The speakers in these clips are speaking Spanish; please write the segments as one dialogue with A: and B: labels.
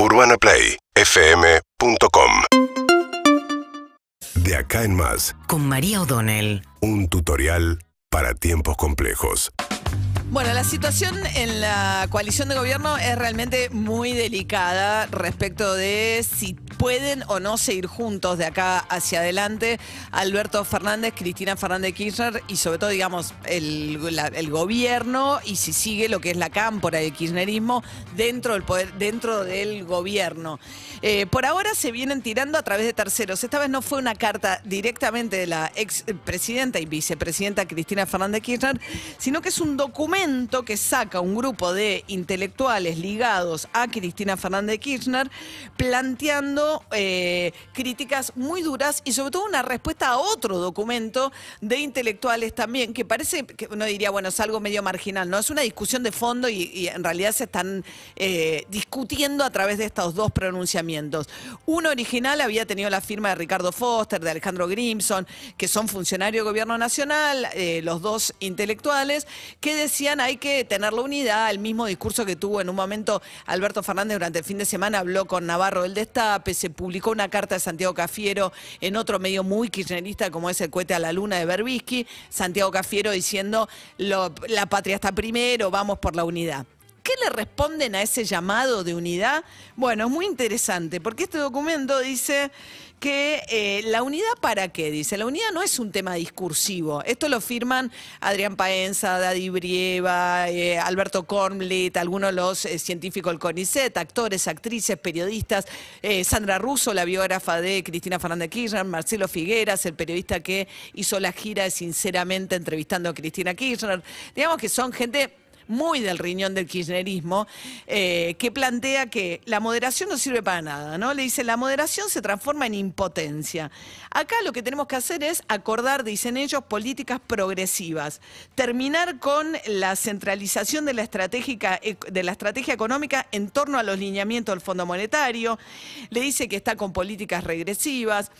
A: UrbanaPlayFM.com De acá en más,
B: con María O'Donnell.
A: un tutorial para tiempos complejos.
C: Bueno, la situación en la coalición de gobierno es realmente muy delicada respecto de si pueden o no seguir juntos de acá hacia adelante Alberto Fernández, Cristina Fernández Kirchner y sobre todo, digamos, el, gobierno y si sigue lo que es la cámpora del kirchnerismo dentro del poder, dentro del gobierno. Eh, por ahora se vienen tirando a través de terceros. Esta vez no fue una carta directamente de la ex presidenta y vicepresidenta Cristina Fernández Kirchner, sino que es un documento que saca un grupo de intelectuales ligados a Cristina Fernández Kirchner planteando eh, críticas muy duras y sobre todo una respuesta a otro documento de intelectuales también, que parece que uno diría, bueno, es algo medio marginal, ¿no? Es una discusión de fondo y, en realidad se están eh, discutiendo a través de estos dos pronunciamientos. Uno original había tenido la firma de Ricardo Foster, de Alejandro Grimson, que son funcionarios del gobierno nacional, eh, los dos intelectuales, que decían hay que tener la unidad, el mismo discurso que tuvo en un momento Alberto Fernández durante el fin de semana, habló con Navarro del Destape, se publicó una carta de Santiago Cafiero en otro medio muy kirchnerista como es el cohete a la luna de Berbisky, Santiago Cafiero diciendo lo- la patria está primero, vamos por la unidad. ¿Qué le responden a ese llamado de unidad? Bueno, es muy interesante, porque este documento dice que eh, la unidad para qué, dice, la unidad no es un tema discursivo. Esto lo firman Adrián Paenza, Daddy Brieva, eh, Alberto Kornblit, algunos de los eh, científicos del CONICET, actores, actrices, periodistas, Sandra Russo, la biógrafa de Cristina Fernández Kirchner, Marcelo Figueras, el periodista que hizo la gira Sinceramente entrevistando a Cristina Kirchner. Digamos que son gente muy del riñón del kirchnerismo, eh, que plantea que la moderación no sirve para nada, ¿no? Le dice, la moderación se transforma en impotencia. Acá lo que tenemos que hacer es acordar, dicen ellos, políticas progresivas, terminar con la centralización de la, estratégica, de la estrategia económica en torno a los lineamientos del Fondo Monetario, le dice que está con políticas regresivas,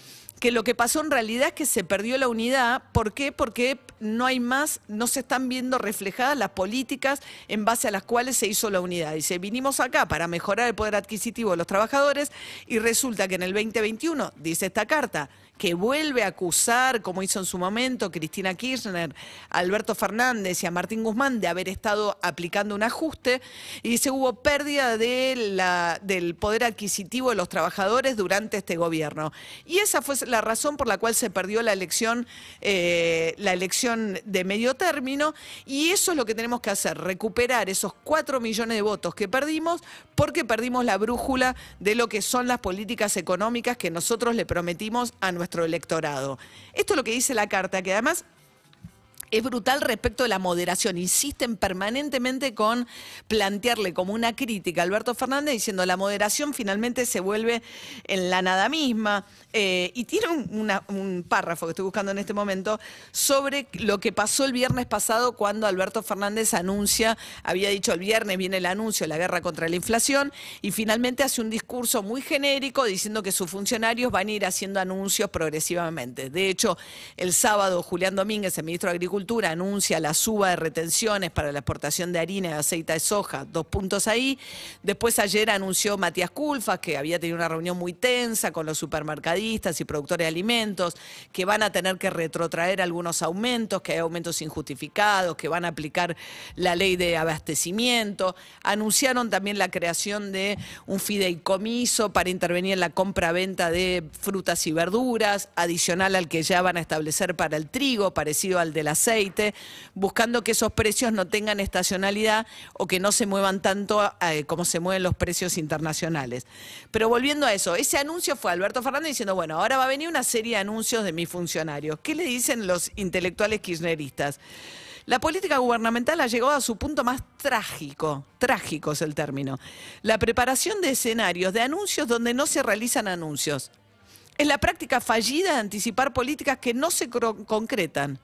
C: que lo que pasó en realidad es que se perdió la unidad. ¿Por qué? Porque no hay más, no se están viendo reflejadas las políticas en base a las cuales se hizo la unidad. Dice, vinimos acá para mejorar el poder adquisitivo de los trabajadores y resulta que en el 2021, dice esta carta, que vuelve a acusar, como hizo en su momento Cristina Kirchner, Alberto Fernández y a Martín Guzmán de haber estado aplicando un ajuste, y dice hubo pérdida del poder adquisitivo de los trabajadores durante este gobierno. Y esa fue la razón por la cual se perdió la elección, eh, la elección de medio término, y eso es lo que tenemos que hacer, recuperar esos cuatro millones de votos que perdimos porque perdimos la brújula de lo que son las políticas económicas que nosotros le prometimos a nuestro electorado. Esto es lo que dice la carta, que además es brutal respecto de la moderación. Insisten permanentemente con plantearle como una crítica a Alberto Fernández diciendo la moderación finalmente se vuelve en la nada misma. Eh, y tiene un, un párrafo que estoy buscando en este momento sobre lo que pasó el viernes pasado cuando Alberto Fernández anuncia, había dicho el viernes viene el anuncio de la guerra contra la inflación y finalmente hace un discurso muy genérico diciendo que sus funcionarios van a ir haciendo anuncios progresivamente. De hecho, el sábado Julián Domínguez, el ministro de Agricultura, anuncia la suba de retenciones para la exportación de harina y aceite de soja, dos puntos ahí. Después ayer anunció Matías Culfas que había tenido una reunión muy tensa con los supermercadistas y productores de alimentos, que van a tener que retrotraer algunos aumentos, que hay aumentos injustificados, que van a aplicar la ley de abastecimiento. Anunciaron también la creación de un fideicomiso para intervenir en la compra-venta de frutas y verduras, adicional al que ya van a establecer para el trigo, parecido al del buscando que esos precios no tengan estacionalidad o que no se muevan tanto eh, como se mueven los precios internacionales. Pero volviendo a eso, ese anuncio fue Alberto Fernández diciendo, bueno, ahora va a venir una serie de anuncios de mis funcionarios. ¿Qué le dicen los intelectuales kirchneristas? La política gubernamental ha llegado a su punto más trágico, trágico es el término. La preparación de escenarios, de anuncios donde no se realizan anuncios. Es la práctica fallida de anticipar políticas que no se concretan.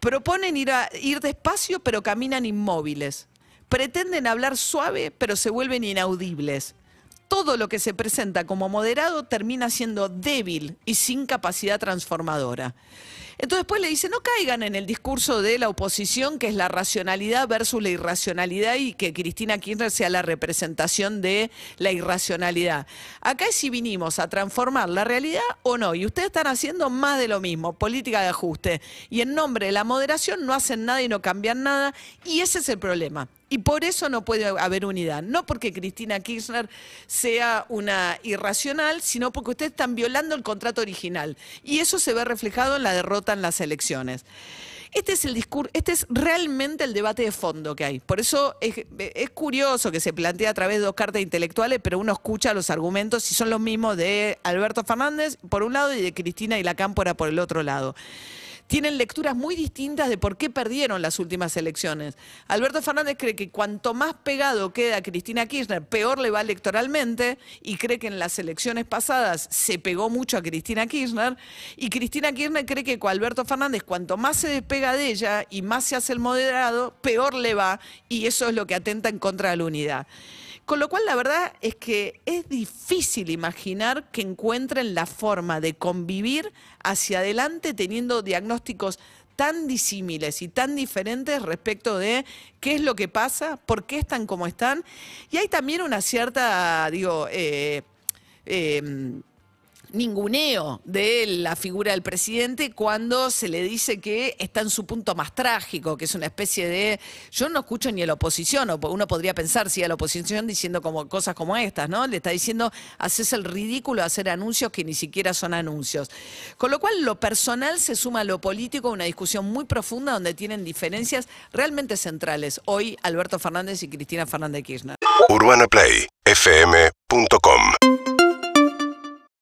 C: Proponen ir, a- ir despacio, pero caminan inmóviles. Pretenden hablar suave, pero se vuelven inaudibles. Todo lo que se presenta como moderado termina siendo débil y sin capacidad transformadora. Entonces después le dice, no caigan en el discurso de la oposición, que es la racionalidad versus la irracionalidad y que Cristina Kirchner sea la representación de la irracionalidad. Acá es si vinimos a transformar la realidad o no, y ustedes están haciendo más de lo mismo, política de ajuste. Y en nombre de la moderación no hacen nada y no cambian nada, y ese es el problema. Y por eso no puede haber unidad. No porque Cristina Kirchner sea una irracional, sino porque ustedes están violando el contrato original. Y eso se ve reflejado en la derrota en las elecciones. Este es el este es realmente el debate de fondo que hay. Por eso es, es, curioso que se plantea a través de dos cartas intelectuales, pero uno escucha los argumentos y son los mismos de Alberto Fernández por un lado y de Cristina y la Cámpora por el otro lado tienen lecturas muy distintas de por qué perdieron las últimas elecciones. Alberto Fernández cree que cuanto más pegado queda Cristina Kirchner, peor le va electoralmente y cree que en las elecciones pasadas se pegó mucho a Cristina Kirchner y Cristina Kirchner cree que con Alberto Fernández cuanto más se despega de ella y más se hace el moderado, peor le va y eso es lo que atenta en contra de la unidad. Con lo cual la verdad es que es difícil imaginar que encuentren la forma de convivir hacia adelante teniendo diagnósticos tan disímiles y tan diferentes respecto de qué es lo que pasa, por qué están como están. Y hay también una cierta, digo, eh, eh, ninguneo de la figura del presidente cuando se le dice que está en su punto más trágico, que es una especie de... Yo no escucho ni a la oposición, uno podría pensar si a la oposición diciendo como cosas como estas, ¿no? Le está diciendo, haces el ridículo de hacer anuncios que ni siquiera son anuncios. Con lo cual lo personal se suma a lo político, una discusión muy profunda donde tienen diferencias realmente centrales. Hoy Alberto Fernández y Cristina Fernández Kirchner.
A: UrbanaPlayFM.com